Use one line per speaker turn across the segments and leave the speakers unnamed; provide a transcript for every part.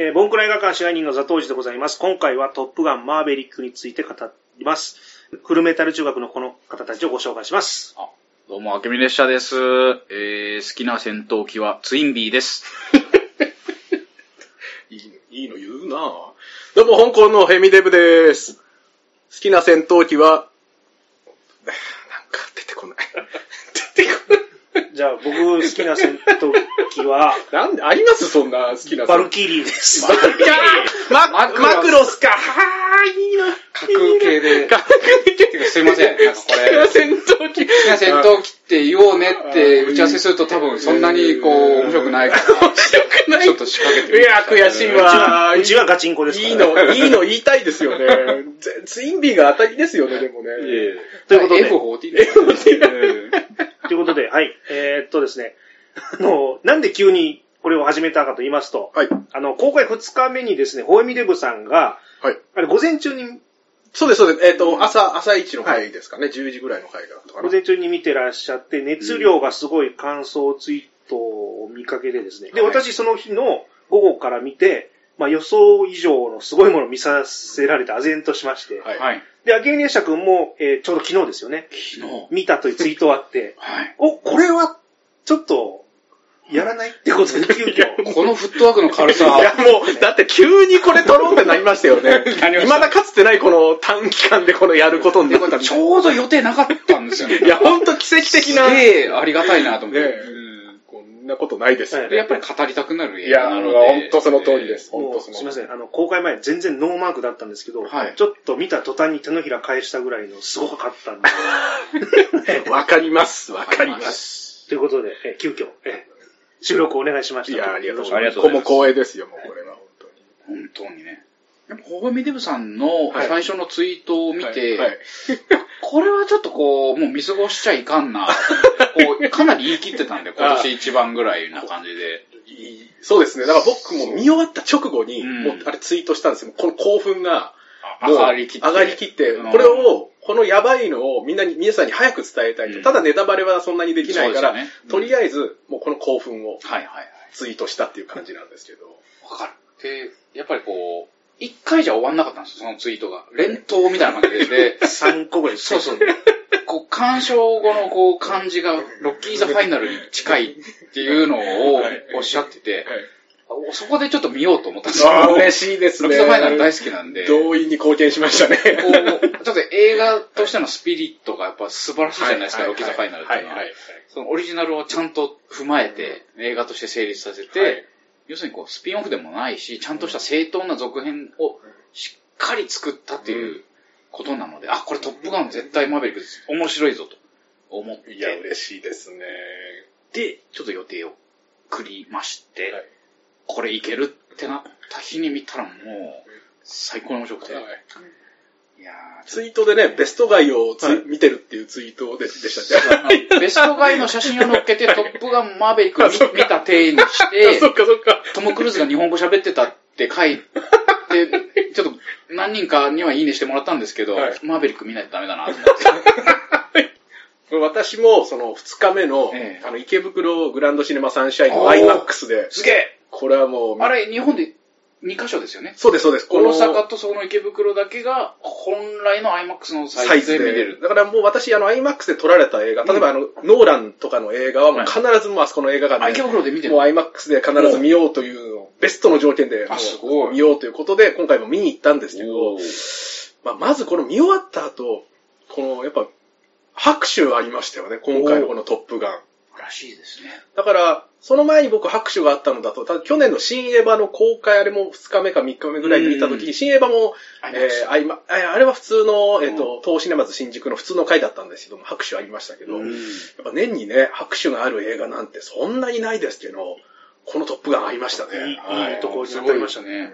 えーボンクラ映画館支配人のザトウジでございます。今回はトップガンマーベリックについて語ります。フルメタル中学のこの方たちをご紹介します。
あどうも、あけみ列車です。えー、好きな戦闘機はツインビーです。
いいのいいの言うなぁどうも、香港のヘミデブです。好きな戦闘機は、なんか出てこない。出てこない。
じゃあ僕好きな戦闘機は
なんで、ありますそんな好きな
バルキリーです。
バルキリーマ
マクロス
マクロスか。はぁ、いいな。
架空系で。
架空系
すいません。なんかこれ、好
戦闘機。
きな戦闘機って言おうねって打ち合わせすると多分そんなにこう、面白くないから、
面白くない。
ちょっと仕掛けてみ
いや、悔しいわ。
うちはガチンコです。
いいの、いいの言いたいですよね。ぜツインビーが当たりですよね、でもね。
ということで
F40 ですね。
ということで、はい。えーっとですね、あの、なんで急にこれを始めたかと言いますと、
はい。
あの、公開2日目にですね、ホエミデブさんが、
はい。
あれ、午前中に、
そうです、そうです。えっ、と、朝、朝一の回ですかね。10時ぐらいの回があったかな。
午前中に見てらっしゃって、熱量がすごい感想ツイートを見かけでですね、で、
はい
私その日の午後から見て、まあ予想以上のすごいものを見させられて唖然としまして、
はい。
はい。
で、秋見列車君も、えーちょうど昨日ですよね、
昨日。
見たというツイートがあって、
はい。
お、これは、ちょっと、やらないってことで、急遽。
このフットワークの軽さ。
いや、もう、だって急にこれ撮ろうってなりましたよね。
なりま
だかつてないこの短期間でこのやることになった
ちょうど予定なかったんですよね。
いや、ほんと奇跡的な。
す
ね
げえありがたいなと思って。
なことないですよ
はい
ね。
でやっぱり語りたくなる
いや、
映画なので。
ほんとその通りです。ほん
も
とその
うすみません、あの、公開前全然ノーマークだったんですけど、
はい
ちょっと見た途端に手のひら返したぐらいのすごかったんで、
わかります、わかります。
ということで、え急遽、え収録お願いしました。
いや、ありがとうございます。ここも光栄ですよ、もうこれは、本当に。
本当にね。やっぱ、ホーミデブさんの
はい
最初のツイートを見て、
はいはい
これはちょっとこう、もう見過ごしちゃいかんな。こう、かなり言い切ってたんで、今年一番ぐらいな感じで。
そうですね。だから僕も見終わった直後に、
うん
もうあれツイートしたんですよ。この興奮が、
あ
もう
上がりきって。
上がりきって、
うん
これを、このやばいのをみんなに、皆さんに早く伝えたいと。
うん
ただネタバレはそんなにできないから、とりあえず、もうこの興奮を
はいはいはい。
ツイートしたっていう感じなんですけど。
わかる。で、やっぱりこう、一回じゃ終わんなかったんですよ、そのツイートが。連投みたいな感じで。で、
3個ぐらい
そうそう。こう、鑑賞後のこう、感じが、ロッキーザファイナルに近いっていうのを
はい
おっしゃってて、そこでちょっと見ようと思ったんですよ。
ああ、嬉しいですね。
ロッキーザファイナル大好きなんで、こ
動員に貢献しましたね。
う、ちょっと映画としてのスピリットがやっぱ素晴らしいじゃないですか、
はい
ロッキーザファイナルっていうのは。そのオリジナルをちゃんと踏まえて、映画として成立させて、
はい
要するにこう、スピンオフでもないし、ちゃんとした正当な続編をしっかり作ったっていうことなので、あ、これトップガン絶対マーベリックです。面白いぞと。思って、
いや、嬉しいですね。
で、ちょっと予定を繰りまして、
はい。
これいけるってなった日に見たらもう、最高に面白くて。
はい。
いやー
ツイートでね、ベストガイをつ、
はい。
見てるっていうツイートででしたね。
ベストガイの写真を載っけて、トップガンマーベリックを見た体にし
あ
て。トム・クルーズが日本語喋ってたって書いて、ちょっと何人かにはいいねしてもらったんですけど、
はい
マーベリック見ないとダメだなと思って。
私もその2日目の、
ええ
あの池袋グランドシネマサンシャインの IMAX で、
すげえ
これはもう、
あれ、日本で2箇所ですよね。
そうですそうです。この
大阪とその池袋だけが本来の IMAX のサイズで見れる。
だからもう私、あの IMAX で撮られた映画、例えばあの、ノーランとかの映画はもう必ずもうあそこの映画館
あ、
で、
池袋で見てる
もう IMAX で必ず見ようというベストの条件で見ようということで、今回も見に行ったんですけど
お、
まあ、まずこの見終わった後、このやっぱ拍手ありましたよね、今回のこのトップガン。
らしいですね。
だから、その前に僕拍手があったのだと、ただ去年の新エヴァの公開、あれも2日目か3日目ぐらいに見たときに、新エヴァも、えーああれは普通の、えっ、と、東シネマズ新宿の普通の回だったんですけども、拍手ありましたけど、やっぱ年にね、拍手がある映画なんてそんなにないですけど、このトップガンありましたね。
いい
はい
いいところに当たりましたね。
ね。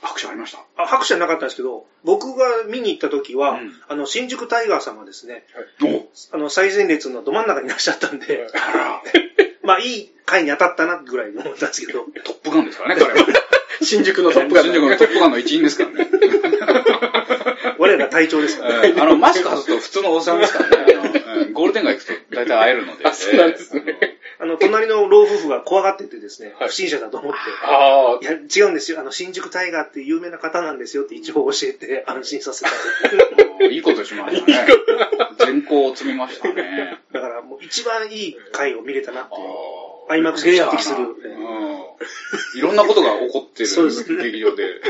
拍手ありました。
あ拍手はなかったんですけど、僕が見に行った時は、
うん
あの、新宿タイガーさんがですね、
お
あの、最前列のど真ん中にいらっしゃったんで、
あら、
まあ、いい回に当たったなぐらいで思ったんですけど、
トップガンですからね、彼は。
新宿のトップガン。
新宿のトップガンの一員ですからね。
我ら隊長ですからね。
あの、マスク外すと普通のおっさんですからね。ゴールデン街行くと大体会えるので。
あそうなんですね
えー
あの、隣の老夫婦が怖がっててですね、
はい
不審者だと思って、
あ
いや、違うんですよ。あの、新宿タイガーっていう有名な方なんですよって一応教えて安心させたと。
いいことしましたね。全校を積みましたね。
だからもう一番いい回を見れたなっていう。
あ。
アイマックスに匹敵する。
うん。いろんなことが起こって
そうです
る劇場で。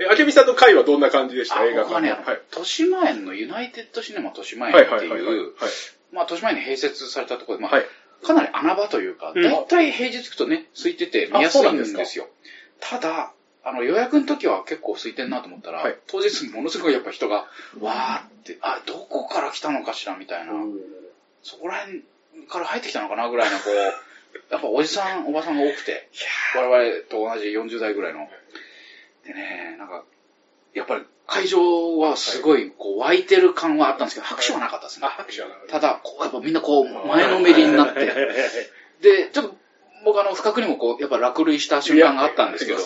え、あけみさんの回はどんな感じでした？
あ
映画
僕はね、
はい。
豊島園のユナイテッドシネマ豊島園
はい
って
はいはいはい。
いう、まあ豊島園に併設されたところで、まあ、
はい。
かなり穴場というか、
うん。
だいたい平日行くとね、空いてて見やすいんですよ。ただ、あの予約の時は結構空いてんなと思ったら、
はい。
当日ものすごいやっぱ人が、わーって、あ、どこから来たのかしらみたいな、そこら辺から入ってきたのかなぐらいのこう、やっぱおじさん、おばさんが多くて、我々と同じ40代ぐらいの。でね、なんか、やっぱり会場はすごいこう湧いてる感はあったんですけど、拍手はなかったですね
あ、。拍手はなる
ただ、こう、やっぱみんなこう、前のめりになって、で、ちょっと、僕あの、不覚にもこう、やっぱ落類した瞬間があったんですけど。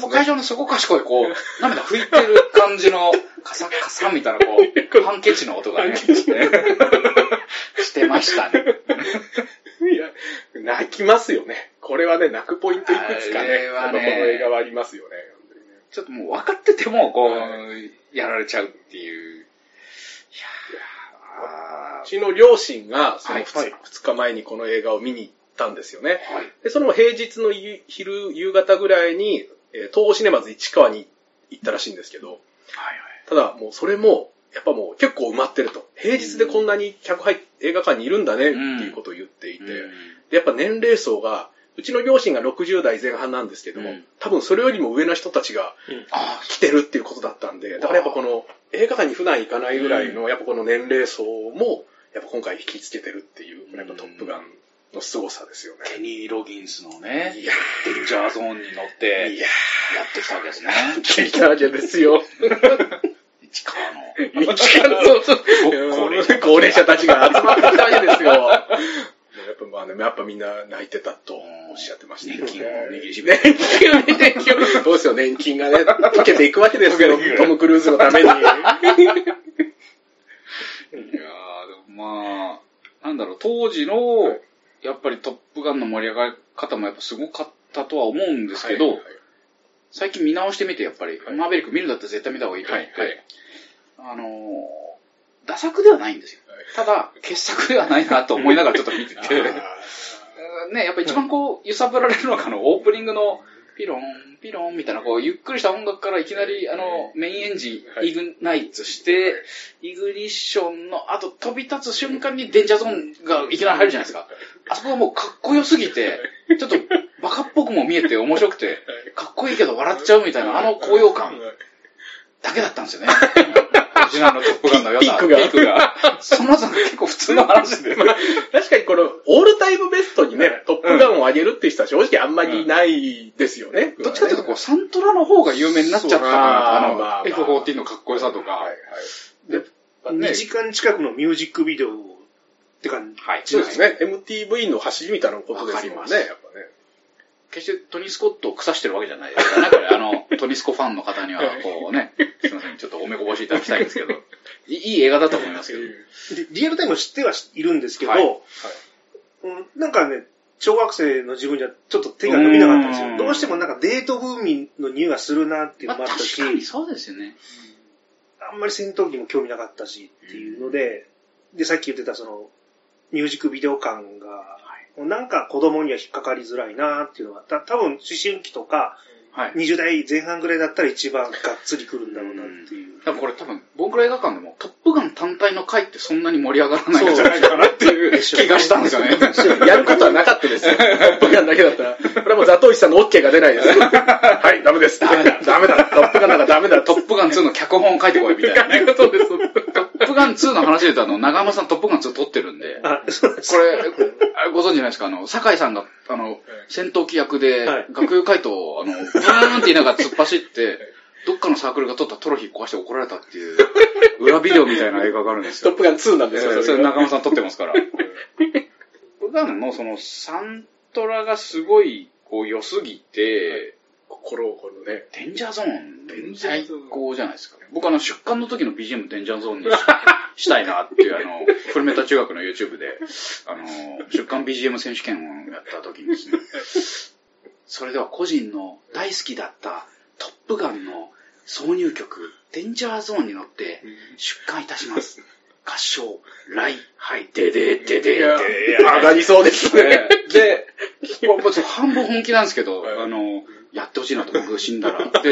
もう会場のそこかしこいこう、涙拭いてる感じの、カサカサみたいなこう、ハンケチの音がね、してましたね。
いや、泣きますよね。これはね、泣くポイントいくつかね、この映画はありますよね。
ちょっともう分かってても、こう、
は
やられちゃうっていう。いやー。
うちの両親が、その
はい。
2, 日前にこの映画を見に行ったんですよね。
はい。
で、その平日の夕昼、夕方ぐらいに、えー東宝シネマズ市川に行ったらしいんですけど、
はい
ただもうそれも、やっぱもう結構埋まってると。平日でこんなに客入っ映画館にいるんだねっていうことを言っていて、やっぱ年齢層が、うちの両親が60代前半なんですけども、
うん
多分それよりも上の人たちが
あ
来てるっていうことだったんで、だからやっぱこの映画館に普段行かないぐらいの、やっぱこの年齢層も、やっぱ今回引きつけてるっていう、やっぱトップガンの凄さですよね。
ケニー・ロギンスのね、
いや
デンジャーゾーンに乗っ
ー、
て
いや
やってきたわけですね。
ー、聞いたわけですよ。
市川の。
一からそうそう。
高齢者
高齢者たちが集まってきたわけですよ。やっぱまあね、やっぱみんな泣いてたとおっしゃってましたけどね。
年金を握りしめ
年金を年金をどうですよ、年金がね、溶けていくわけですよ、トム・クルーズのために。
いやー、でもまあ、なんだろう、当時の、やっぱりトップガンの盛り上がり方もやっぱすごかったとは思うんですけど、
はい
最近見直してみて、やっぱり、
はい。
マーベリック見るんだったら絶対見た方がいいと思って、
はいはい。
あのー、打作ではないんですよ。
はい
ただ、傑作ではないなと思いながらちょっと見てて、
あ
ね、やっぱ一番こう、揺さぶられるのが、あの、オープニングの、ピロン、ピロンみたいな、こう、ゆっくりした音楽からいきなり、あの、メインエンジン、
はい。
イグナイツして、イグニッションの後、飛び立つ瞬間にデンジャーゾーンがいきなり入るじゃないですか。あそこがもうかっこよすぎて、ちょっとバカっぽくも見えて面白くて、かっこいいけど笑っちゃうみたいな、あの高揚感だけだったんですよね。ジナルのトップガンの良さ。
ピークが
ピークが。その後が結構普通の話で。
確かにこの、オールタイムベストにね、トップガンを上げるっていう人は正直あんまりいないですよね。
どっちかというと、こう、サントラの方が有名になっちゃったかな
あ
あの、
まあ
F14 のかっこよさとか。
はいはい。
で、
2時間近くのミュージックビデオって感じ。
はい。
そうですね。MTV の走りみたいなことですもんね、
わかります
やっぱね。
決してトニー・スコットを腐してるわけじゃないですからね、これ。あの、トニー・スコファンの方には、こうね、すいません、ちょっとおめこぼしいただきたいんですけど、いいい映画だと思いますけど。
でリアルタイム知ってはいるんですけど、
はい
うんなんかね、小学生の自分じゃちょっと手が伸びなかったんですよ。
うん
どうしてもなんかデートブーミンの匂いがするなっていう
まあ、
のもあったし、
確かにそうですよね。
あんまり戦闘機も興味なかったしっていうので、で、さっき言ってたその、ミュージックビデオ感が、なんか子供には引っかかりづらいなっていうのは、た多分思春期とか、
はい。
20代前半ぐらいだったら一番がっつりくるんだろうなっていう。
多分これ多分、僕ら映画館でも、トップガン単体の回ってそんなに盛り上がらないんじゃないかなっていう気がしたんですよね。
やることはなかったですよ。トップガンだけだったら。これはもうザトウイチさんの OK が出ないです。はい、ダメです。ダメだ。ダメだ。トップガンなんかダメだ。
トップガン2の脚本を書いてこいみたいなね。
そうです。
トップガン2の話で言うと、あの、長山さんトップガン2撮ってるんで、
あ、そうです
これ、あご存知ないですか？あの、酒井さんが、あの、戦闘機役で
はい、
学友回答を、あの、ブーンって言いながら突っ走って、どっかのサークルが撮ったトロフィー壊して怒られたっていう、裏ビデオみたいな映画があるんですよ。
トップガン2なんですよ。
それ中間さん撮ってますから。トップガンのそのサントラがすごい、こう、良すぎて、
心をこのね。
デンジャーゾーン、最高じゃないですか。僕あの、出刊の時の BGM デンジャーゾーンにし したいなっていう、あの、フルメタ中学の YouTube で、あの、出刊 BGM 選手権をやった時にですね、それでは個人の大好きだったトップガンの挿入曲、デンジャーゾーンに乗って出刊いたします。合唱、ライ、はい、でででで
いや
で
上がりそうですね。
で、半分本気なんですけど、
はい
あの、やってほしいなと僕死んだら。で、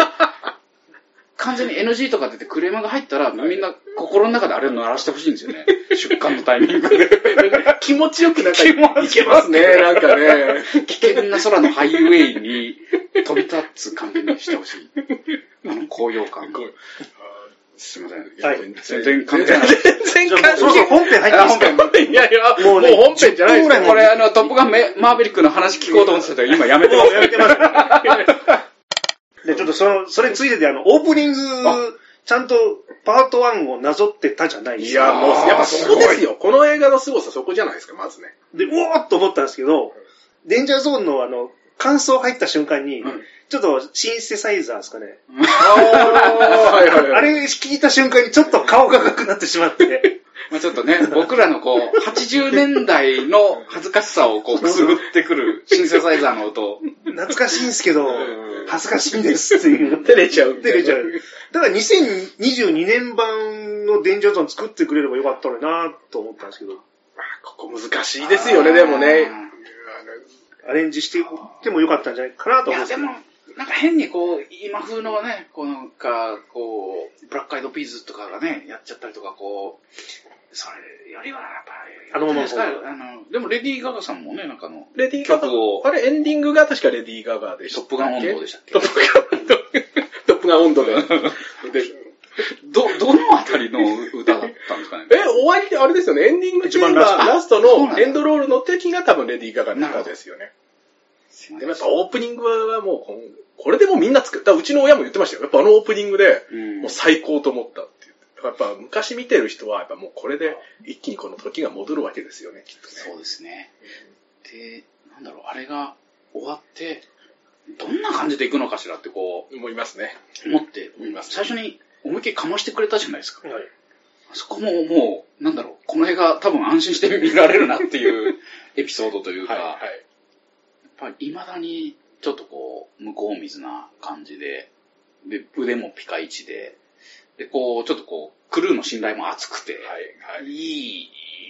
完全に NG とか出てクレームが入ったら、みんな心の中であれを鳴らしてほしいんですよね。出刊のタイミングで。
気持ちよくなんかいけますね、なんかね。
危険な空のハイウェイに飛び立つ感じにしてほしい。あの、高揚感。すいません。
はい
全然関係ない。
全然
じゃあも
関
うそろそろ本編入っていいです
いやいや、もう
もうね
本編じゃないです
10分ぐらい
よ。
これ、あの、トップガンメマーベリックの話聞こうと思ってたけど、今やめてます。
やめてます。で、ちょっとその、それについてで、あの、オープニング、ちゃんとパート1をなぞってたじゃないですか。
いや、もう、やっぱそこですよ。この映画の凄さそこじゃないですか、まずね。
で、うおーっと思ったんですけど、デンジャーゾーンのあの、感想入った瞬間に、
うん
ちょっとシンセサイザーですかね。
ああ、はいはい
あれ聞いた瞬間にちょっと顔が赤くなってしまって。
まあちょっとね、僕らのこう、80年代の恥ずかしさをこう、くすぐってくるシンセサイザーの音。
懐かしいんですけど
ん、
恥ずかしいんですっていう。
照れちゃう。
照れちゃう。だから2022年版のデンジャーゾーン作ってくれればよかったのになと思ったんですけど、
ここ難しいですよね、でもね。
アレンジしていってもよかったんじゃないかなと
いや、
思うんですけど。
でも、なんか変にこう、今風のね、こうなんか、こう、ブラックアイドピーズとかがね、やっちゃったりとか、こう、それよりはやっぱり、
あのまま
あの、でもレディー・ガガさんもね、なんかあの、
レディーガガあれ、エンディングが確かレディー・ガガでしたっけ？
トップガン温度でしたっけ？
トップガン温度。トップガン温度で。で
ど、どのあたりの歌だったんですかね？
え、終わりであれですよね、エンディング
一番ラスト
ラストのエンドロールの時が多分レディー・ガガの歌ですよね。
すいません
でもやっぱオープニングはもうこれでもうみんな作った。うちの親も言ってましたよ。やっぱあのオープニングで、
うん
もう最高と思ったって言って。やっぱ昔見てる人は、やっぱもうこれで一気にこの時が戻るわけですよね、きっとね。
そうですね。で、なんだろう、あれが終わって、どんな感じでいくのかしらってこ
思いますね。
う、思って
思います、
最初に思いっきりかましてくれたじゃないですか。
はい
あそこももう、なんだろう、この映画多分安心して見られるなっていう エピソードというか、
はい、は
やっぱり未だにちょっとこう、向こう水な感じで、で、腕もピカイチで、で、こう、ちょっとこう、クルーの信頼も厚くて、
い。はい、はい。
い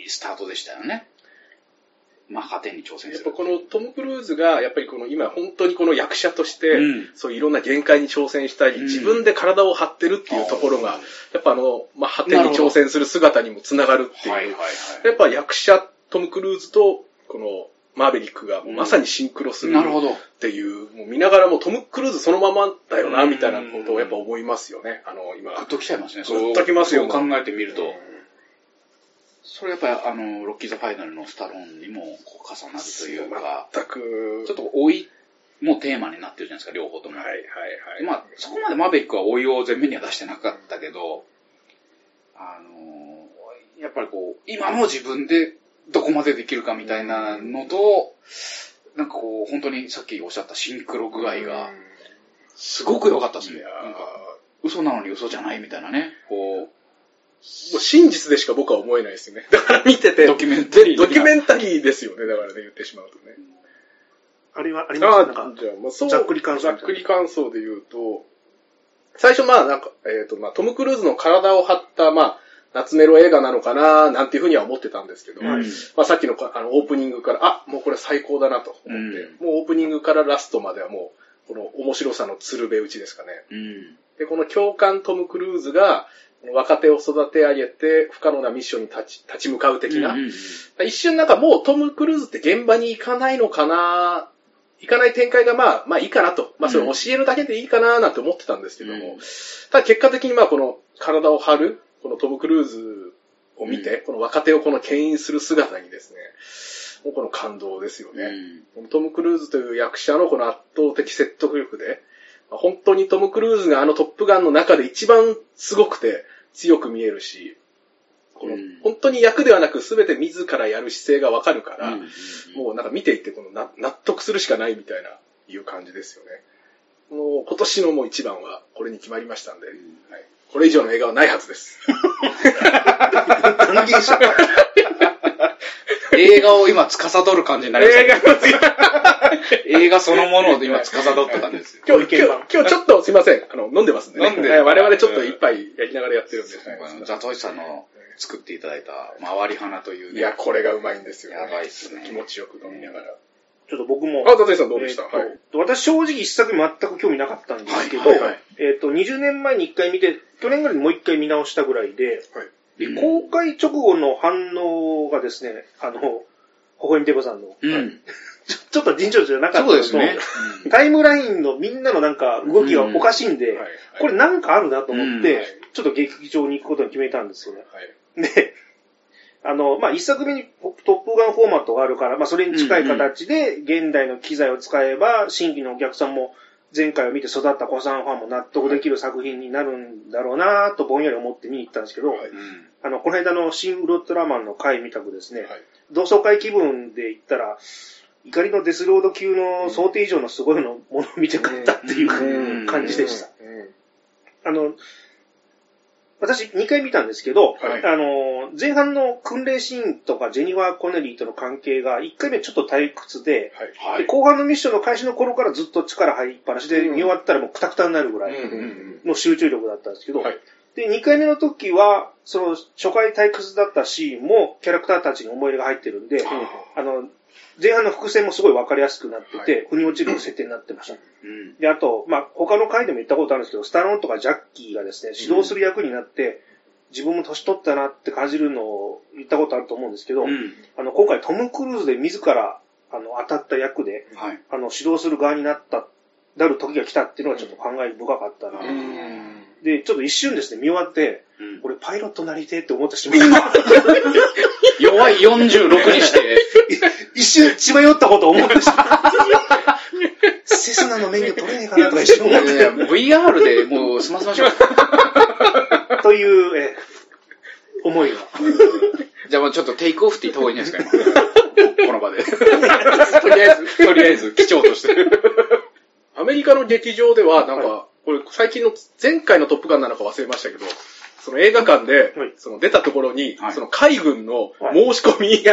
いスタートでしたよね。マッハ10に挑戦
やっぱ
する。
このトム・クルーズが、やっぱりこの今本当にこの役者として、
うん
そういろんな限界に挑戦したり、
うん
自分で体を張ってるっていうところが、やっぱあの、まあ、果てに挑戦する姿にもつながるっていう。
はいはいはい。
やっぱ役者トム・クルーズと、このマーベリックがまさにシンクロする。
なるほど。
っていう、もう見ながらもうトム・クルーズそのままだよな、
うん
みたいなことをやっぱ思いますよね。あの、今。
グッときちゃいますね。
グッときますよ
そう考えてみると。それやっぱりあの、ロッキーズファイナルのスタローンにもこう重なるというか、
全く、
ちょっと老いもテーマになってるじゃないですか、両方とも。
はいはいはい。
まあ、そこまでマーベリックは老いを前面には出してなかったけど、あのやっぱりこう、今の自分でどこまでできるかみたいなのと、なんかこう、本当にさっきおっしゃったシンクロ具合が、すごく良かったですね。なんか、嘘なのに嘘じゃないみたいなね。こ
もう真実でしか僕は思えないですよね。だから見て
う、
て、
ドキュメンタリー
ドキュメ
ン
ンタリーですよね、だからね、言ってしまうとね。
あれはあります
あ
なんか
あ、じゃあ、まあ、そう、
ざっくり感想
ざっくり感想で言うと、最初まあなんか、えっ、と、まあトム・クルーズの体を張った、まあ、夏メロ映画なのかな、なんていうふうには思ってたんですけど、
うん
まあさっきのあのオープニングから、あ、もうこれ最高だなと思って、もうオープニングからラストまではもう、この面白さの鶴瓶打ちですかね。
うん。
で、この教官トム・クルーズが、若手を育て上げて、不可能なミッションに立ち立ち向かう的な、
うんうん
一瞬なんかもうトム・クルーズって現場に行かないのかな行かない展開がまあ、まあいいかなと。まあそれ教えるだけでいいかななんて思ってたんですけども、
うん。
ただ結果的にまあこの体を張る、このトム・クルーズを見て、この若手をこの牽引する姿にですね、もうこの感動ですよね。
うん。
このトム・クルーズという役者のこの圧倒的説得力で、まあ本当にトム・クルーズがあのトップガンの中で一番すごくて強く見えるし、この
うん
本当に役ではなく全て自らやる姿勢がわかるから、
うん
もうなんか見ていてこのな納得するしかないみたいないう感じですよね。もう今年のもう一番はこれに決まりましたんで、はい、これ以上の映画はないはずです。
関係者。
映画を今司る感じになりましたね。映画 そのものを今司ってたんですよ。
今日、今日、今日ちょっとすいません。あの、飲んでますんで、ね。
飲んで
はい我々ちょっと一杯やりながらやってるんで。
ザトイさんの作っていただいた回り花というね。
いや、これがうまいんですよ、
やばいっすね
気持ちよく飲みながら。
ちょっと僕も。
あ、ザトイさんどうでした、
えーと
はい。
私正直一作全く興味なかったんですけど、
はいはいはい
えっ、と、20年前に一回見て、去年ぐらいにもう一回見直したぐらいで、
はい。
で
うん
公開直後の反応がですね、あの、微笑みデボさんの、
うん。
ちょっと尋常じゃなかった
ですね。
タイムラインのみんなのなんか動きがおかしいんで、
はい
これなんかあるなと思って、
うん
ちょっと劇場に行くことに決めたんですよね。
はい。
で、あの、まあ、一作目にトップガンフォーマットがあるから、まあ、それに近い形で、現代の機材を使えば、新規のお客さんも、前回を見て育った子さんファンも納得できる作品になるんだろうなとぼんやり思って見に行ったんですけど、
はい
うん
あの、この間の新ウルトラマンの回見たくですね、
はい
同窓会気分で行ったら、怒りのデスロード級の想定以上のすごいのものを見て帰ったっていう
うん。
感じでした。
うん。
あの、私2回見たんですけど、
はい。
あの、前半の訓練シーンとかジェニファー・コネリーとの関係が1回目ちょっと退屈で、
はい。
で後半のミッションの開始の頃からずっと力入りっぱなしで、
うん。
見終わったらもうクタクタになるぐらいの集中力だったんですけど、
はい
で、2回目の時は、その初回退屈だったシーンもキャラクターたちに思い入れが入ってるんで、あの、前半の伏線もすごい分かりやすくなってて、腑に落ちる設定になってました。
うん。
で、あと、まあ、他の回でも言ったことあるんですけど、スタローンとかジャッキーがですね、指導する役になって、自分も年取ったなって感じるのを言ったことあると思うんですけど、
うん。
あの、今回トム・クルーズで自ら、あの、当たった役で、
はい。
あの、指導する側になった、なる時が来たっていうのはちょっと感慨深かったな。
うん
で、ちょっと一瞬ですね、見終わって、
うん
俺パイロットなりてえって思ってしまった。
弱い46にして、
一瞬血迷ったこと思ってしまった。セスナの免許取れねえかなとか一瞬思って。
いや VR でもう済ませましょう。
という、えー思いが。
じゃあもうちょっとテイクオフって言った方がいいんじゃないですか、今。この場で。とりあえず、とりあえず、基調として。
アメリカの劇場では、なんか、
は
これ最近の、前回のトップガンなのか忘れましたけど、その映画館で、
はい
その出たところに、
はい
その海軍の
はい
申し込み、申し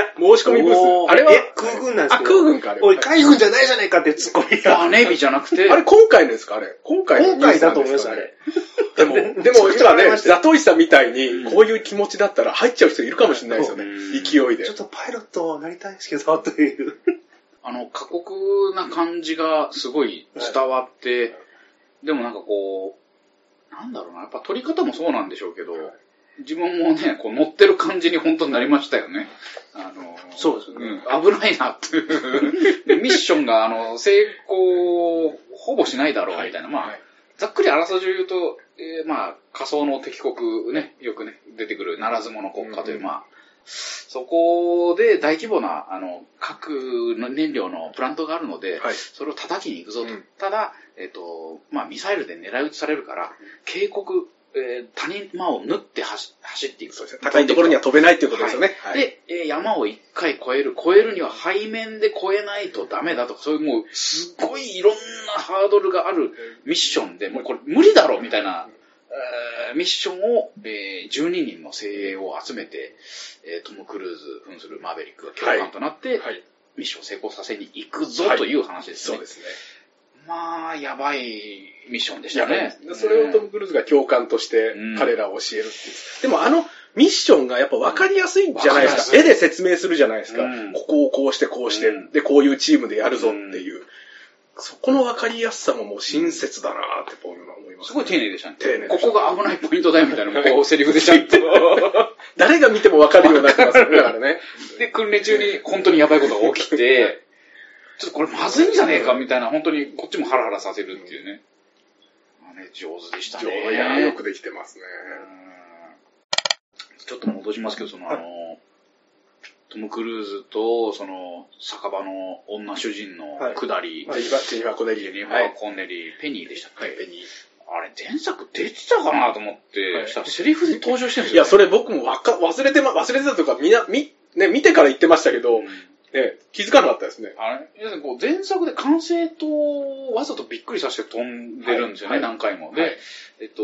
込みブース。あれは、
え、空軍なんです
あ、
けど。
空軍か、あれは。
おい、海軍じゃないじゃないかってツッコミが。
あ、ネイビーじゃなくて、
あれ今回のですかあれ。今回の
今回だと思います、あれ。
でも、でも
ちょっと
今ね、ザトイさんみたいに、こういう気持ちだったら入っちゃう人いるかもしれないですよね
うん。
勢いで
ちょっ。とパイロットなりたいんですけど、という。
あの、過酷な感じがすごい伝わって、でもなんかこう、なんだろうな、やっぱ撮り方もそうなんでしょうけど、自分もね、こう乗ってる感じに本当になりましたよね。あの、
そうですよね
うん、危ないなっていう。でミッションが、あの、成功、ほぼしないだろうみたいな。まあ、
はい
ざっくりあらすじを言うと、えーまあ、仮想の敵国ね、よくね、出てくるならず者国家という、
うん
まあ、そこで大規模な、あの、核燃料のプラントがあるので、
はい
それを叩きに行くぞと。
うん
ただ、えっ、と、まあ、ミサイルで狙い撃ちされるから、警告、えー谷間を縫って走走っていくと。
そうですね。高いところには飛べないっていうことですよね。はい
で、えー山を一回越える。越えるには背面で越えないとダメだとか、そういうもう、すごいいろんなハードルがあるミッションで、もうこれ無理だろみたいな、えーミッションを、えー12人の精鋭を集めて、えートム・クルーズ扮するマーベリックが教官となって、
はい。
ミッションを成功させに行くぞという話ですね。
そうですね。
まあ、やばいミッションでしたね。
それをトム・クルーズが教官として
うん
彼らを教えるっていう。でもあのミッションがやっぱ分かりやすいんじゃないですか。絵で説明するじゃないですか。
うん
ここをこうしてこうして、
うん
で、こういうチームでやるぞっていう。そこの分かりやすさももう親切だなって思います、
すごい丁寧でしたね。
丁寧
ここが危ないポイントだよみたいなこう、セリフでちゃんと。
誰が見ても分かるようになってますよね。だからね。
で、訓練中に本当にやばいことが起きて、ちょっとこれまずいんじゃねえかみたいな、本当にこっちもハラハラさせるっていうね。まあね上手でしたね。
いや、よくできてますね。
うんちょっと戻しますけど、その、あの、トム・クルーズと、その、酒場の女主人の下り、
ジェニファー、ジェニファー・コネリー。
ペニーでしたっけ、
はい、ペニー。
あれ、前作出てたかなと思って、
はい。
したらセリフで登場してるんですよ、
いや、それ僕もわか忘れてま、忘れてたとか、みんな、み、ね、見てから言ってましたけど、ね、気づかなかったですね。
あれ？要するにこう前作で完成とわざとびっくりさせて飛んでるんですよね、
はい。
何回も。で、
はい。
えっと、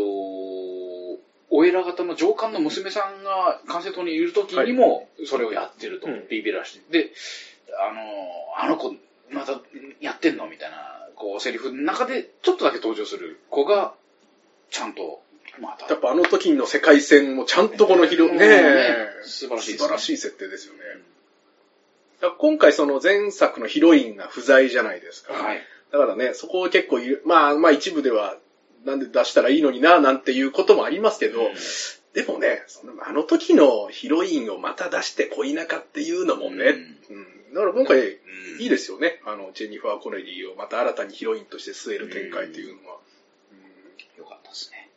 お偉方の上官の娘さんが完成島にいる時にもそれをやってると、
うん。
ビビらして。で、あの、あの子またやってんの？みたいな、こうセリフの中でちょっとだけ登場する子が、ちゃんと、また。
やっぱあの時の世界線もちゃんとこの広、
うん
ね
ね素晴らしいね
素晴らしい設定ですよね。今回その前作のヒロインが不在じゃないですか。
はい。
だからね、そこを結構いる、まあまあ一部では、なんで出したらいいのにな、なんていうこともありますけど、
うん
でもね、そのあの時のヒロインをまた出して恋仲っていうのもね、うんだから今回いいですよね。あの、ジェニファー・コネリーをまた新たにヒロインとして据える展開っていうのは。
よかったですね。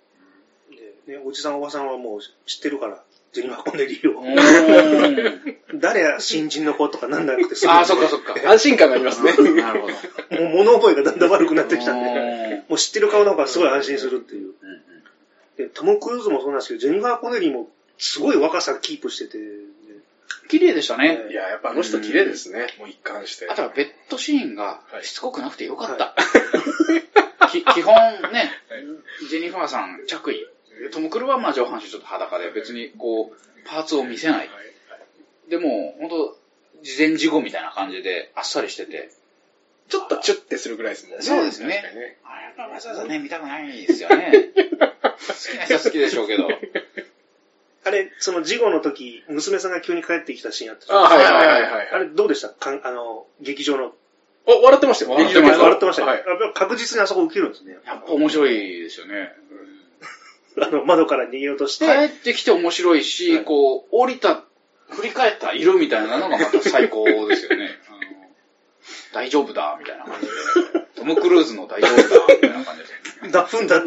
でね、おじさんおばさんはもう知ってるから、ジェニファー・コネリーを。
うん
誰や新人の子とかなんなくてすぐ
ああ、そっかそっか。
安心感がありますね。
なるほど。
もう物覚えがだんだん悪くなってきたんで、
うん
もう知ってる顔の方がすごい安心するっていう。
うん
でトム・クルーズもそうなんですけど、ジェニファー・コネリーもすごい若さキープしてて、
綺麗でしたね。
いや、やっぱあの人綺麗ですね。もう一貫して。
あとはベッドシーンが
はい
しつこくなくてよかった。き基本ね、ジェニファーさん着衣。トム・クルーはまあ上半身ちょっと裸で別にこう、パーツを見せない。でも、本当事前事後みたいな感じであっさりしてて。
ちょっとチュッてするぐらいですもんね。
そうですね
ね。
あっぱわざわざね、見たくないですよね。好きな人は好きでしょうけど。
あれ、その事後の時、娘さんが急に帰ってきたシーンあったじ
あ
ゃないですか
はいはいはいはい。
あれどうでした？かんあの、劇場の。
お、笑ってましたよ。
笑ってました
笑ってましたね。
はい。
やっぱ確実にあそこ受けるんですね。
やっぱ面白いですよね。
あの、窓から逃げようとして、
帰ってきて面白いし、
はい
こう、降りた、振り返った、いるみたいなのがまた最高ですよね。あの大丈夫だ、みたいな感じで。トム・クルーズの大丈夫だ、みたいな感じで。
ダフンだって。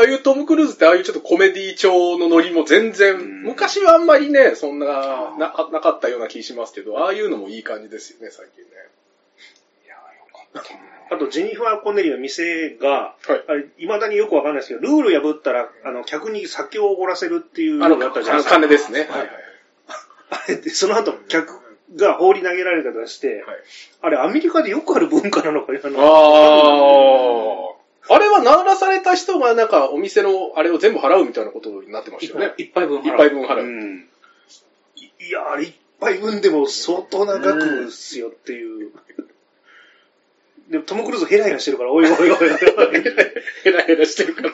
今、ああいうトム・クルーズってああいうちょっとコメディ調のノリも全然、
うん
昔はあんまりね、そんななか、なかったような気しますけど、ああいうのもいい感じですよね、最近ね。
いや、よかったな。
あと、ジェニファー・コネリーの店が、
はい
あれ、未だによくわかんないですけど、ルール破ったら、あの、客に酒をおごらせるっていう
あの、
のがあったじゃないですか。
金ですね。
はい
はいはい
あれで、その後、客が放り投げられたとして、
はい。
あれ、アメリカでよくある文化なのか、あの、
ああ。あれは鳴らされた人がなんかお店のあれを全部払うみたいなことになってましたよね。
一杯分払う。
一杯分払う
うん。
いや、あれ、一杯分でも相当な額っすよっていう。でも、トム・クルーズヘラヘラしてるから、おいおいおいおい。
ヘラヘラしてるから。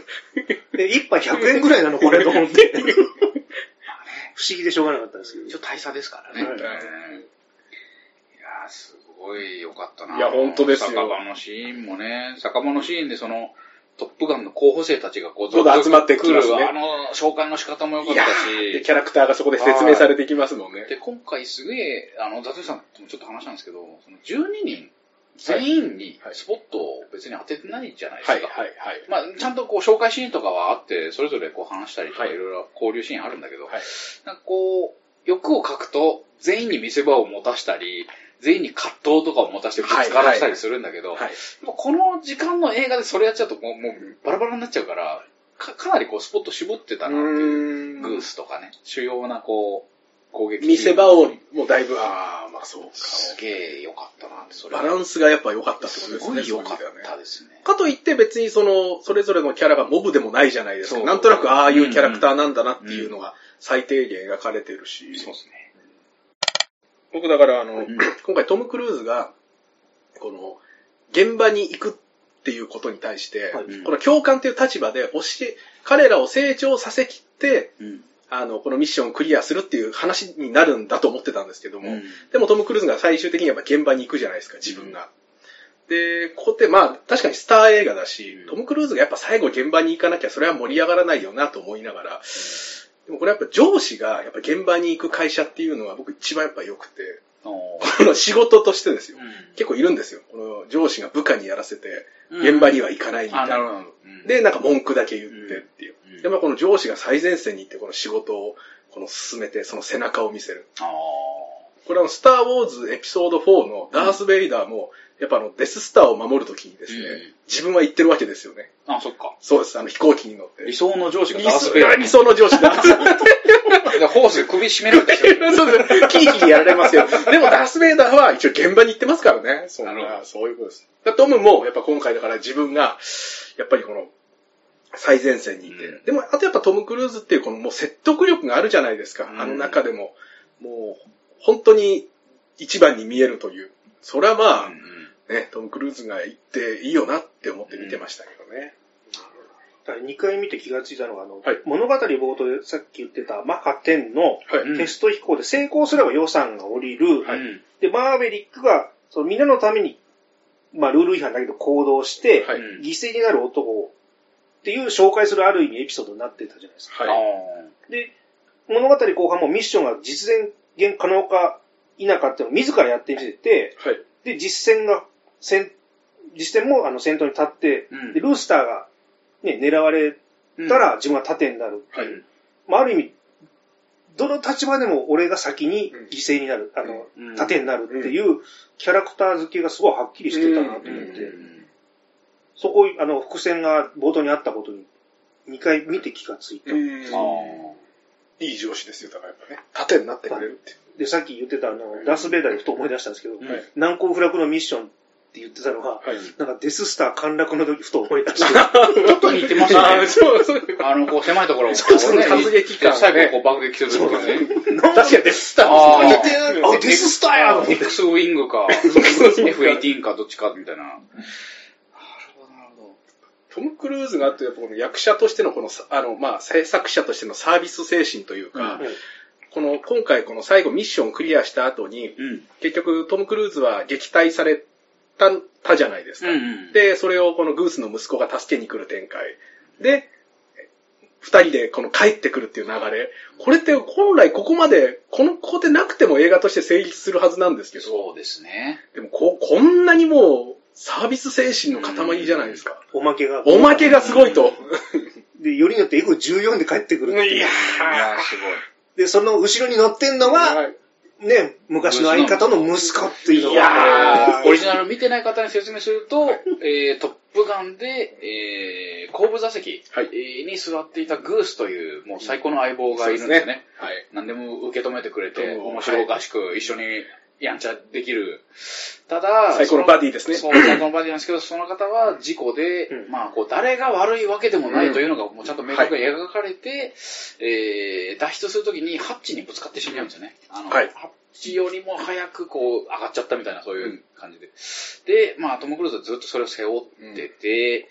で、一杯100円ぐらいなの、これと思って。不思議でしょうがなかったですけど
一。応大差ですからね。
はい
うんいやー、すごい良かったな。
いや本当ですよ
酒場のシーンもね、酒場のシーンでその、トップガンの候補生たちがこう、
そうだ集まってきますね
あの、紹介の仕方も良かった
で、
し
キ、ャラクターがそこで説明されていきますもんね。
で、今回すげえ、あの、ザトゥさんともちょっと話したんですけど、その12人、全員に
はい
スポットを別に当ててないじゃないですか。
はい、はい、はい。
まあ、ちゃんとこう紹介シーンとかはあって、それぞれこう話したりとか
はい
いろいろ交流シーンあるんだけど、
はい
なんかこう、欲を書くと全員に見せ場を持たしたり、全員に葛藤とかを持たしてぶつからしたりするんだけど、
はい。
この時間の映画でそれやっちゃうともうもうバラバラになっちゃうから、かかなりこうスポット絞ってたなっていう。グースとかね、主要なこう、攻撃
見せ場を、もうだいぶ、ああ、まあそうか。
すげえ良かったなって、それ
バランスがやっぱ良かったってこと
す
ですね。
ごい良かったですね。
かといって別にその、それぞれのキャラがモブでもないじゃないですか。なんとなくああいうキャラクターなんだなっていうのが最低限描かれてるし。
そうですね。
僕だからあの、
ん。
今回トム・クルーズが、この、現場に行くっていうことに対して、この教官っていう立場で教え、彼らを成長させきって、
うん。
あの、このミッションをクリアするっていう話になるんだと思ってたんですけども、
うん。
でもトム・クルーズが最終的にやっぱ現場に行くじゃないですか、自分が。で、ここってまあ確かにスター映画だし、
うん。
トム・クルーズがやっぱ最後現場に行かなきゃそれは盛り上がらないよなと思いながら、でもこれやっぱ上司がやっぱ現場に行く会社っていうのは僕一番やっぱ良くて、
お
この仕事としてですよ。
ー
結構いるんですよ。この上司が部下にやらせて、
うん
現場には行かないみた
あ、
いな。
うん
で、なんか文句だけ言ってっていう。
うん
でもこの上司が最前線に行ってこの仕事をこの進めて、その背中を見せる。
あ
これあの、スター・ウォーズエピソード4のダース・ベイダーも、やっぱあの、デススターを守るときにですね、
うん
自分は言ってるわけですよね。
あ、そっか。
そうです、あの、飛行機に乗って。
理想の上司が
理
ダースベイダー。
理想の上司だ。
でホースで首絞めるんですよ。
そうです。キーキーやられますよ。でもダース・ベイダーは一応現場に行ってますからね。そん
な
そういうことです。だトムも、やっぱ今回だから自分が、やっぱりこの、最前線にいて。
うん
でも、あとやっぱトム・クルーズっていうこのもう説得力があるじゃないですか。
うん
あの中でも。もう、本当に一番に見えるという。それはまあ、
うんうん
ね、トム・クルーズが行っていいよなって思って見てましたけどね。
2回見て気がついたのが、あの、
はい
物語冒頭でさっき言ってたマッハ10のテスト飛行で成功すれば予算が下りる。
はい
うん
で、マーベリックが、そのみんなのために、まあ、ルール違反だけど行動して、
はい
うん
犠牲になる男っていう紹介するある意味エピソードになってたじゃないですか。で、物語後半もミッションが実現可能か否かっていうのを自らやってみせて、
はい。
で、実戦が、戦、実戦もあの先頭に立って、
うん。
で、ルースターが、ね、狙われたら自分は盾になる。
はい。
まあ、ある意味、どの立場でも俺が先に犠牲になる、あの、
うん。
盾になるっていうキャラクター付けがすごいはっきりしてたなと思って、
うん。
そこ、あの、伏線が冒頭にあったことに、2回見て気がついた。
うん。
あ
いい上司ですよ、だからやっぱね。盾になってくれるっていう。
で、さっき言ってたあの、ダース・ベイダーでふと思い出したんですけど、
うん。
はい。
難攻不落のミッションって言ってたのが、
はい。
なんかデススター陥落の時ふと思い出して、
ちょっと似てますよね。
そう、そう。
あの、こう、狭いところを、
そうそう
ね
突撃感ね
最後、こう、爆撃するときね。
確かにデススター
あー
似てる。
あ、デススターやと思って
X ウィングか、F18 か、どっちか、みたいな。なるほど、なるほ
トム・クルーズがあって、やっぱこの役者としてのこの、あの、まあ、制作者としてのサービス精神というか、
うん
この、今回この最後ミッションをクリアした後に、
ど。うん。
結局トム・クルーズは撃退された、たじゃないですか。
うんうん。
で、それをこのグースの息子が助けに来る展開。で、二人でこの帰ってくるっていう流れ。これって本来ここまで、この、ここでなくても映画として成立するはずなんですけど、
そうですね。
でもこ、こんなにもう、サービス精神の塊じゃないですか。
おまけが。
おまけがすごいと。
で、よりによって F14 で帰ってくるっていう。
いや
いやー、すごい。
で、その後ろに乗ってんのが、ね、昔の相方の息子っていうの
いや
が、
ー
オリジナル見てない方に説明すると、えー、トップガンで、えー、後部座席、に座っていたグースという、もう最高の相棒がいるんですよね。
はい。
何でも受け止めてくれて、
うん
面白おかしく一緒にやんちゃできる。ただ、
最高のバディですね。
そう、最高のバディなんですけど、その方は事故で、
うん。
まあ、こう、誰が悪いわけでもないというのが、もうちゃんと明確に描かれて、えー、脱出するときにハッチにぶつかって死んじゃうんですよね。あの、
はい。
ハッチよりも早くこう、上がっちゃったみたいな、そういう感じで。で、まあ、トム・クルーズはずっとそれを背負ってて、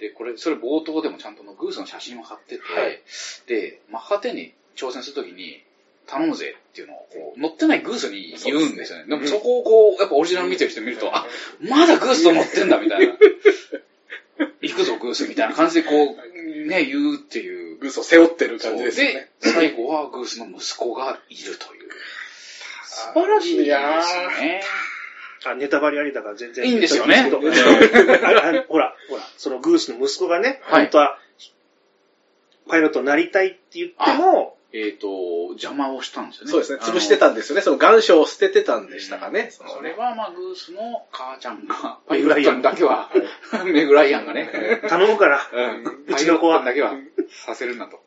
で、これ、それ冒頭でもちゃんとのグースの写真を貼ってて、
はい。
で、マッハ10に挑戦するときに、頼むぜっていうのをこう乗ってないグースに言うんですよね。でもそこをこう、やっぱオリジナル見てる人見ると、あ、まだグースと乗ってんだみたいな。行くぞグースみたいな感じでこう、ね、言うっていう。
グースを背負ってる感じですよね。
で、最後はグースの息子がいるという。素晴らしいですね。
あ、ネタバレありだから全然。
いいんですよね
ほら、ほら、そのグースの息子がね、
はい
本当は、パイロットになりたいって言っても、
えっ、と、邪魔をしたんですよね。
そうですね。潰してたんですよね。その願書を捨ててたんでしたかね。
そのそれはまあグースの母ちゃんが、パ
メグライアン
イロットにだけは、メグライアンがね、
頼むから、
うん
うちの子は
だけはさせるんだと。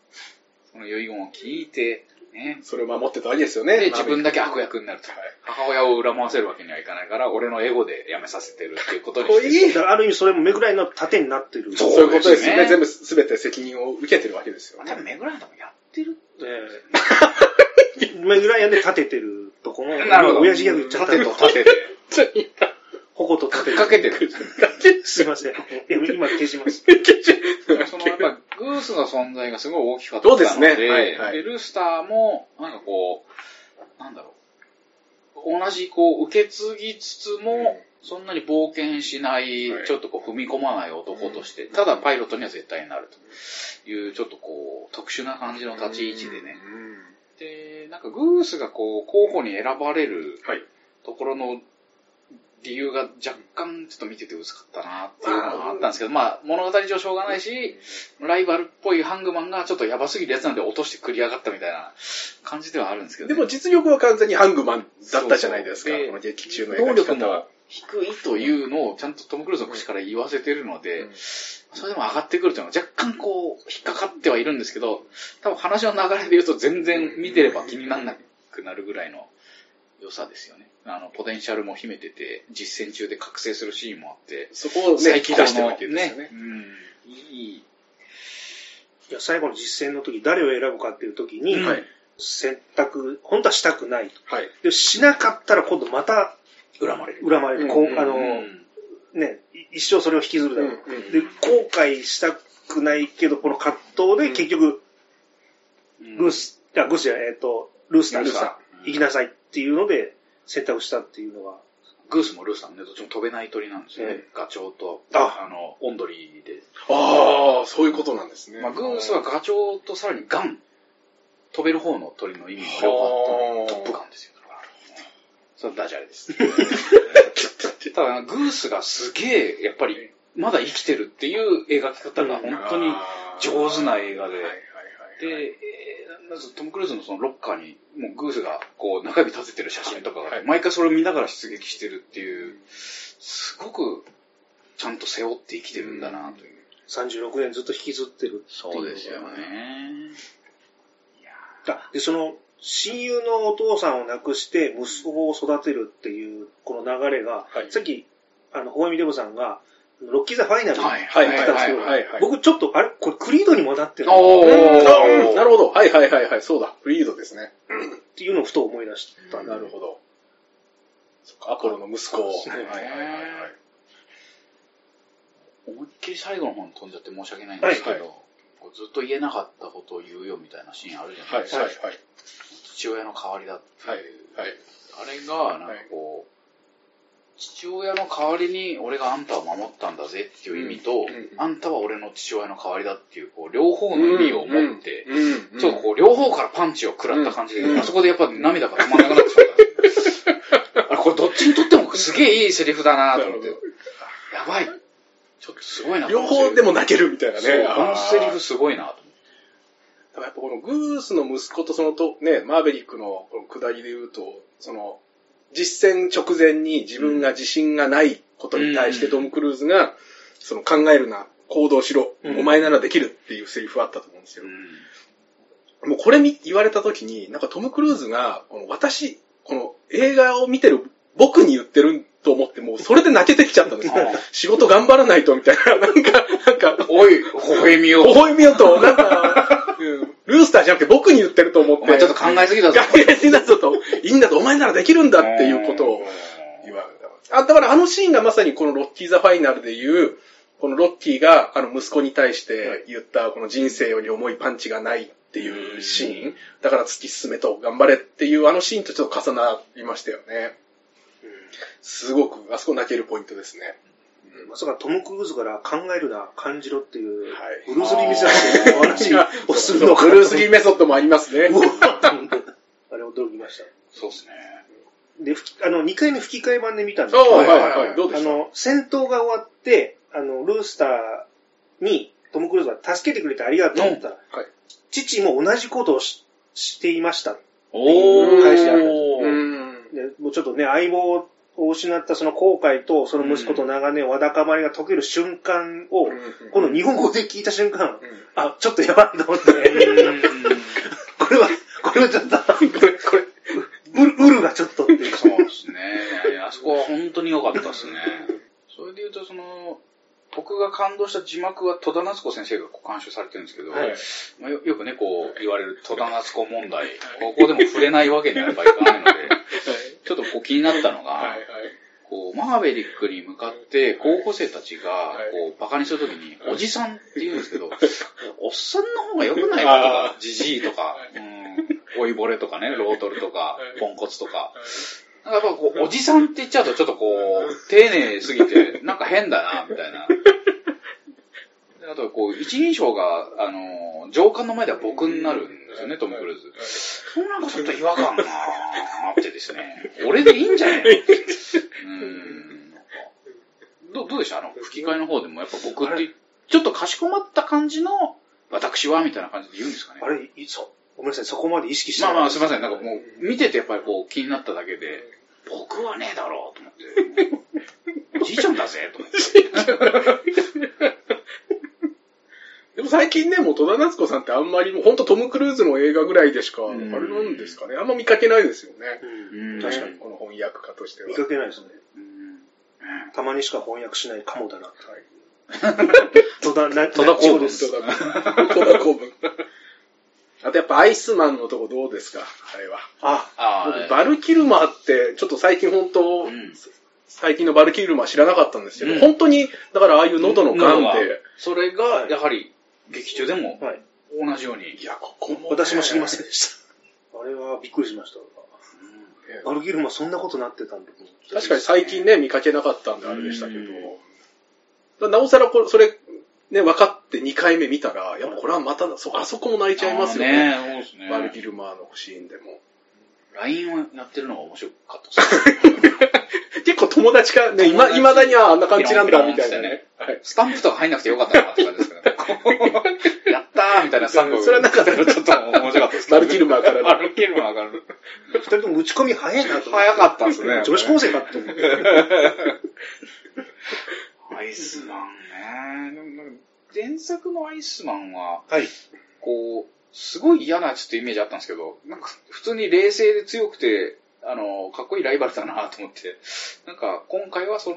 その遺言を聞いて、ね。
それを守ってたわけですよね。
で、自分だけ悪役になると。母親を恨ませるわけにはいかないから、俺のエゴで辞めさせてるっていうことに
かっこいい
だからある意味それもメグライの盾になってる。
そう
そういうことですよね。
ね
全部すべて責任を受けてるわけですよね。
多分メグライアンともやってる。
ええメグライアンで立ててるとこの、
なるほど。
親父ギャグ言っちゃった
盾と盾で。
矛と盾
かけてる。
すいません。え今消します。
そのやっぱグースの存在がすごい大きかったので、
そうですね。はいはい。
でルースターも、なんかこう、なんだろう、同じこう、受け継ぎつつも、そんなに冒険しない、
はい。
ちょっとこう踏み込まない男として、ただパイロットには絶対になるという、ちょっとこう、特殊な感じの立ち位置でね。で、なんかグースがこう、候補に選ばれる
はい。
ところの理由が若干ちょっと見てて薄かったなっていうのがあったんですけど、まあ物語上しょうがないし、ライバルっぽいハングマンがちょっとやばすぎるやつなんで落として繰り上がったみたいな感じではあるんですけど、
ね、でも実力は完全にハングマンだったじゃないですか、そう。そうこの劇中の
能力も低いというのをちゃんとトム・クルーズの口から言わせてるので、うん、それでも上がってくるというのは若干こう引っかかってはいるんですけど、多分話の流れで言うと全然見てれば気にならなくなるぐらいの良さですよね。あの、ポテンシャルも秘めてて、実践中で覚醒するシーンもあって、
そこをね、引き出してるわけですよね。ねうん。い
い。いや、最後の実践の時、誰を選ぶかっていう時に、はい、選択、本当はしたくないと。はい。で、しなかったら今度また、
恨まれる。
恨まれる。こう、あの、ね、一生それを引きずるだろう。で、後悔したくないけど、この葛藤で結局、ルース、グースじゃえっ、と、ルースターが行きなさいっていうので、選択したっていうのは。
グースもルースさんね、どっちも飛べない鳥なんですよね。えガチョウと、あの、オンドリーで。
ああ、そういうことなんですね。
まあ、グースはガチョウとさらにガン。飛べる方の鳥の意味も両方トップガンですよ。それダジャレです。ただ、グースがすげえ、やっぱり、まだ生きてるっていう描き方が本当に上手な映画で。で、まずトム・クルーズのそのロッカーに、もうグースがこう中指立ててる写真とかが、毎回それを見ながら出撃してるっていう、すごくちゃんと背負って生きてるんだなという。
36年ずっと引きずってる
そうですよね。
で、その、親友のお父さんを亡くして息子を育てるっていうこの流れが、はい、さっき、あの、ホワミデブさんが、ロッキーザファイナルに言ったんですけど、僕ちょっと、あれ？これクリードにもなってる。お
ー、なるほど。はいはいはいはい、そうだ。クリードですね。
っていうのをふと思い出した。
なるほど。そっか、アポロの息子を。はいはいはいはい。
思いっきり最後の方に飛んじゃって申し訳ないんですけど、ずっと言えなかったことを言うよみたいなシーンあるじゃないですか。はいはいはい、父親の代わりだっていう。はいはい、あれが、なんかこう、父親の代わりに俺があんたを守ったんだぜっていう意味と、あんたは俺の父親の代わりだっていう、こう、両方の意味を持って、ちょっとこう、両方からパンチを食らった感じで、あそこでやっぱ涙が止まんなくなってしまった。あ、これどっちにとってもすげえいいセリフだなと思って。やばい。ちょっとすごいな。
両方でも泣けるみたいなね。
このセリフすごいなと。
だからやっぱこのグースの息子とそのと、ね、マーベリックのこの下りで言うと、その、実践直前に自分が自信がないことに対してトム・クルーズが、その考えるな、行動しろ、お前ならできるっていうセリフあったと思うんですよ。もうこれ言われた時に、なんかトム・クルーズが、この私、この映画を見てる僕に言ってると思って、もうそれで泣けてきちゃったんですよ。仕事頑張らないとみたいな、なんか、なんか、
おい、微笑みよ
う。微笑みようと、なんか、うんルースターじゃなくて僕に言ってると思って。お
前ちょっと考えすぎだぞ。
考えすぎだぞと。いいんだと、お前ならできるんだっていうことを言われた。あ、だからあのシーンがまさにこのロッキーザファイナルでいう、このロッキーがあの息子に対して言ったこの人生より重いパンチがないっていうシーン。だから突き進めと頑張れっていうあのシーンとちょっと重なりましたよね。すごく、あそこ泣けるポイントですね。
まさかトム・クルーズから考えるな、感じろっていう、ブルース・リー・メソッドのお話を するのか
ブルース・リー・メソッドもありますね。
あれ驚きました。
そうですね。
で、あの、2回目吹き替え版で見たんですけど、はいはいはい、どうでした？あの、戦闘が終わって、あの、ルースターにトム・クルーズが助けてくれてありがとうって言ったら、はい、父も同じことをししていました。おー。返しあったでもうちょっとね、相棒を失ったその後悔と、その息子と長年わだかまりが解ける瞬間を、この日本語で聞いた瞬間、あ、ちょっとやばいと思って、これは、これはちょっと、これ、これ、ウルがちょっとっていう。
そうですね。あそこは本当に良かったですね。それで言うと、その、僕が感動した字幕は戸田夏子先生が監修されてるんですけど、はい。まあ、よよくね、こう言われる戸田夏子問題、ここでも触れないわけにはいかないので、ちょっとこう気になったのが、はいはい、こうマーベリックに向かって高校生たちがこうバカにするときに、おじさんって言うんですけど、おっさんの方が良くないかとか、じじいとか、うん、老いぼれとかね、ロートルとか、ポンコツとか、なんかやっぱこう、おじさんって言っちゃうとちょっとこう、丁寧すぎて、なんか変だな、みたいな。あと、こう、一人称が、あの、上官の前では僕になるんですよね、トム・クルーズ。そのなんかちょっと違和感があってですね、俺でいいんじゃないの？うん。どどうでした？あの、吹き替えの方でもやっぱ僕って、ちょっとかしこまった感じの、私はみたいな感じで言うんですかね？
あれ、いそう。ごめんなさい、そこまで意識して
まあまあ、すいません。
ん。
なんかもう、見ててやっぱりこう、気になっただけで、僕はねえだろうと思って。おじいちゃんだぜ、と思って。
でも最近ね、もう戸田夏子さんってあんまりもう本当トム・クルーズの映画ぐらいでしか、あれ
ん
なんですかね。あんま見かけないですよね。
確かに。
この翻訳家としては。
見かけないですね。
うん
たまにしか翻訳しないかもだな。
はい
戸田、な、
戸田公文。
です。
戸田公文。あとやっぱアイスマンのとこどうですか？あれは。
あ、
バルキルマーって、ちょっと最近本当、
うん
最近のバルキルマー知らなかったんですけど、
うん
本当に、だからああいう喉の癌
喉が
で、
それが、やはり、劇中でも
はい。
同じように。
いや、ここも、ね、
私も知りませんでした。あれはびっくりしました。バルギルマそんなことなってたんだと思って。
確かに最近ね、見かけなかったんであれでしたけ
うん
ど、なおさらこれ、それ、ね、分かって2回目見たら、やっぱこれはまた、そあそこも泣いちゃいますよね。
あーねそうですね。
バルキルマーのシーンでも。
LINE をやってるのが面白かったですね。
結構友達がね、今、
友達
未だにはあんな感じなんだ、みたいなね。はい
スタンプとか入んなくてよかったなって感じですけどね。やったーみたいなスタンプ。
それはなかった
ちょっと面白かったですけど。
バルキルマーからの
バルキルマーからの。
二人とも打ち込み早いなと。
早かったですね
女子高生かって思って。
アイスマンね。前作のアイスマンは、
はい。
こう、すごい嫌なやつってイメージあったんですけど、なんか普通に冷静で強くて、あの、かっこいいライバルだなと思って、なんか今回はその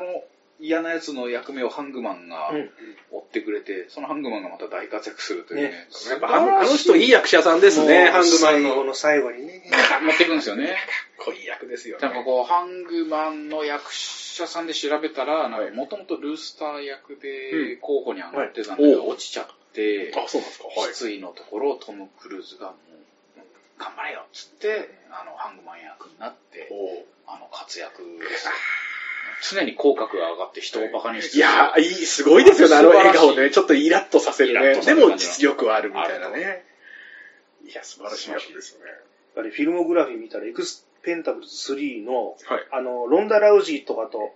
嫌なやつの役目をハングマンが
うん
追ってくれて、そのハングマンがまた大活躍するというね。
ね
やっぱあの人いい役者さんですね、ハングマンの。
最後の最後にね。
持っていくんですよね。
かっこいい役ですよね。
なんかこう、ハングマンの役者さんで調べたら、もともとルースター役で候補に上がってたんだけど、
はい
落ちちゃって、
あ、そうなんですか。はい。
失意のところをトム・クルーズがもう、頑張れよっつって、あの、ハングマン役になって、あの、活躍ですよ。常に口角が上がって人をバカにして
いやー、いい、すごいですよね、あの笑顔ね。ちょっとイラッとさせるね。でも実力はあるみたいな
あ
ね。いや、素晴らしい役ですよね。
あれ、フィルモグラフィー見たら、エクスペンタブルズ3の、
はい。
あの、ロンダ・ラウジーとかと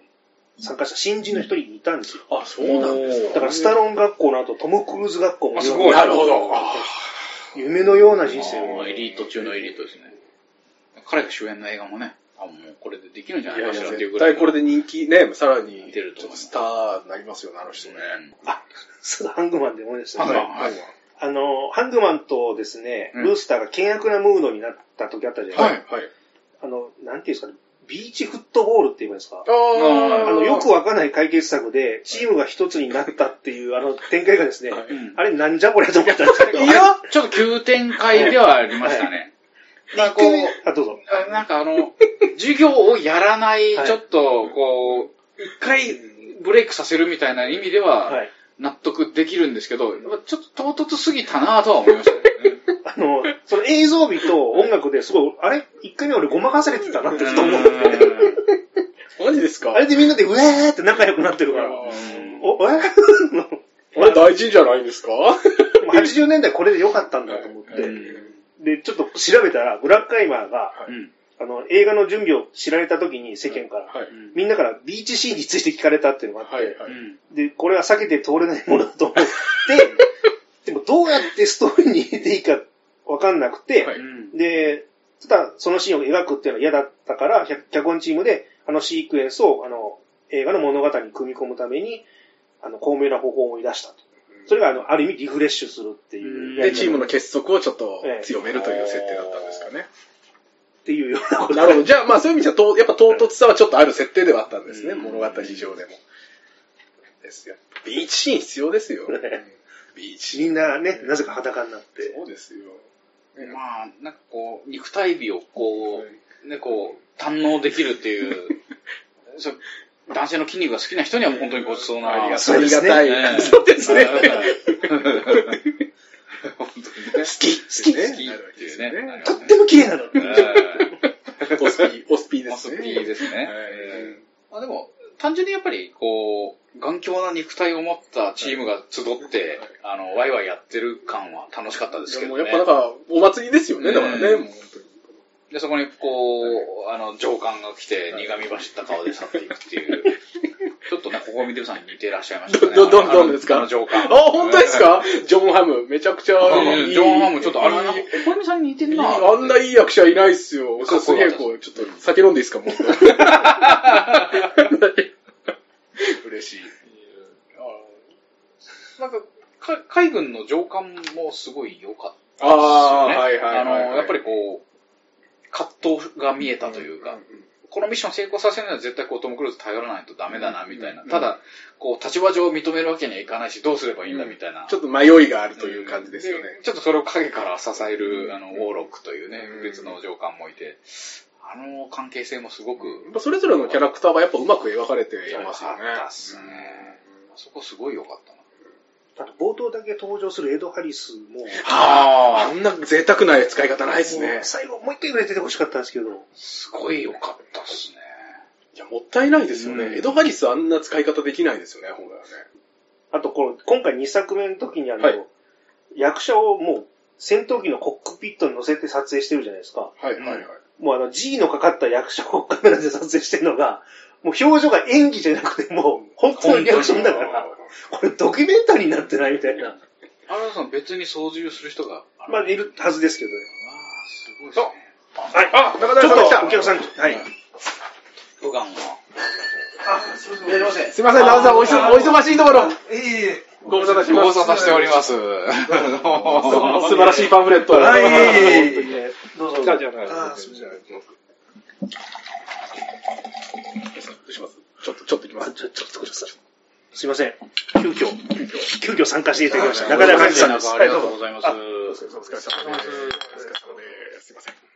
参加した新人の一人いたんですよ。
あ、そうなんです
だから、スタローン学校の後、トム・クルーズ学校も
あすごい
なるほど。あ
夢のような人生を。
エリート中のエリートですね。彼が主演の映画もね、あ、もうこれでできるんじゃないかしらっていうぐらい。
絶対これで人気ね、さらに、
出ると思います
スターになりますよね、あの人ね。
あ、そうだ、ハングマンで思い出した。
ハングマンはい
あの、ハングマンとですね、
うん
ルースターが険悪なムードになった時あったじゃないですか。
はい、はい。
あの、なんていうんですかね、ビーチフットボールって言うんですか。
あー
あの、よくわかんない解決策で、チームが一つになったっていう、あの、展開がですね、
はい
うん
あれなんじゃこりゃと思ったんですけど。
いや、ちょっと急展開ではありましたね。なんかこう、
あ、どうぞ。
あなんかあの、授業をやらない、
はい
ちょっと、こう、一回ブレイクさせるみたいな意味では、
はい。
納得できるんですけど、ちょっと唐突すぎたなとは思いましたね。
あの、その映像美と音楽ですごい、あれ？一回目俺ごまかされてたなってずっと思って。
マジですか？
あれでみんなでウェーって仲良くなってるから。
うん
お、え
あれ大事じゃないですか
？80年代これで良かったんだと思って。で、ちょっと調べたら、ブラックアイマーが、
うん
あの、映画の準備を知られた時に世間から、
はい。
みんなからビーチシーンについて聞かれたっていうのがあって、
はい、はい。
で、これは避けて通れないものだと思って、でもどうやってストーリーに入れていいかわかんなくて、
はい
うん
で、ただそのシーンを描くっていうのは嫌だったから、脚脚本チームであのシークエンスをあの映画の物語に組み込むために、あの、巧妙な方法を思い出したと。それが、あの、ある意味リフレッシュするっていうや
で。チームの結束をちょっと強めるという設定だったんですかね。
っていうようなこと。
なるほど。じゃあ、まあそういう意味じゃ、とやっぱ唐突さはちょっとある設定ではあったんですね。
うん
物語上でも。ですよ。ビーチシーン必要ですよ。
ね
ビーチ。
みんなね、なぜか裸になって。
そうですよ。
まあ、なんかこう、肉体美をこう、ね、こう、堪能できるっていう、そう男性の筋肉が好きな人にはもう本当にごちそうな。
ありが
そうですね。
たい。
ね
そうですね。
本当にね。
好き、好き。
ね
好き。っていうね。
とっても綺麗なの。
え
オスピー、オスピーですね。
ピーですね。まあでも、単純にやっぱり、こう、頑強な肉体を持ったチームが集って、あの、ワイワイやってる感は楽しかったですけどね。
もうやっぱなんか、お祭りですよね、だからね。
うん
もう本当に
で、そこにこう、あの、上官が来て苦み走った顔で去っていくっていう、ちょっとね、コミデュさんに似てらっしゃいましたね。
ど、ど、どんですか？
あの上官。
あ、本当ですか？ジョンハム、めちゃくちゃいい。
ジョンハム、ちょっとあれ、なんかおこみさんに似てるな。
あんないい役者いないっすよ。すげえこう、ちょっと酒飲んでいいですか、もう。嬉しい。
なんか、か海軍の上官もすごい良かった
ああ、
ですよね。
はいはいはいはい。
あの、やっぱりこう、葛藤が見えたというか、このミッション成功させるには絶対こうトム・クルーズ頼らないとダメだな、みたいな。ただ、こう、立場上認めるわけにはいかないし、どうすればいいんだ、みたいな。
ちょっと迷いがあるという感じですよね。
ちょっとそれを影から支える、あの、ウォーロックというね
うん、
別の上官もいて、あの関係性もすごく、
それぞれのキャラクターがやっぱうまく描かれていますよね。
良かったっすね。そこすごい良かったな。
あと冒頭だけ登場するエド・ハリスも、
ああんな贅沢な使い方ないですね。
最後もう一回ぐらい出てほしかったんですけど、
すごい良かったっすね。
いや、もったいないですよね。
うん
エド・ハリスあんな使い方できないですよね、本来はね。
あとこの、今回2作目の時にあの、
はい
役者をもう戦闘機のコックピットに乗せて撮影してるじゃないですか。
はいはいはい。
もうあの G のかかった役者をカメラで撮影してるのが、もう表情が演技じゃなくてもう本当のリアクションだから、これドキュメンタリーになってないみたいな。
原田さん別に操縦する人が、
まあいるはずですけどね。
あーすごいですね。
はい。
あ中
ちょっ
谷さん来た
とお客さん、はい。
普段は。
あ、すいません。やりません。
すいません、直さんお忙お忙しいところ。
いえいえ。
ご無沙汰し
ご無
ます。
沙汰しております。
素晴らしいパンフレット。
はい。どうぞ。
じゃあ、じゃあ、
あすいません。
ちょっと、ちょっと行きます。
ちょっとごめさい。すいません。急遽、急遽、急遽参加していただきました。中田ざいます。
ありがとうございます。
お疲れ様です。
お疲れ様です。すいません。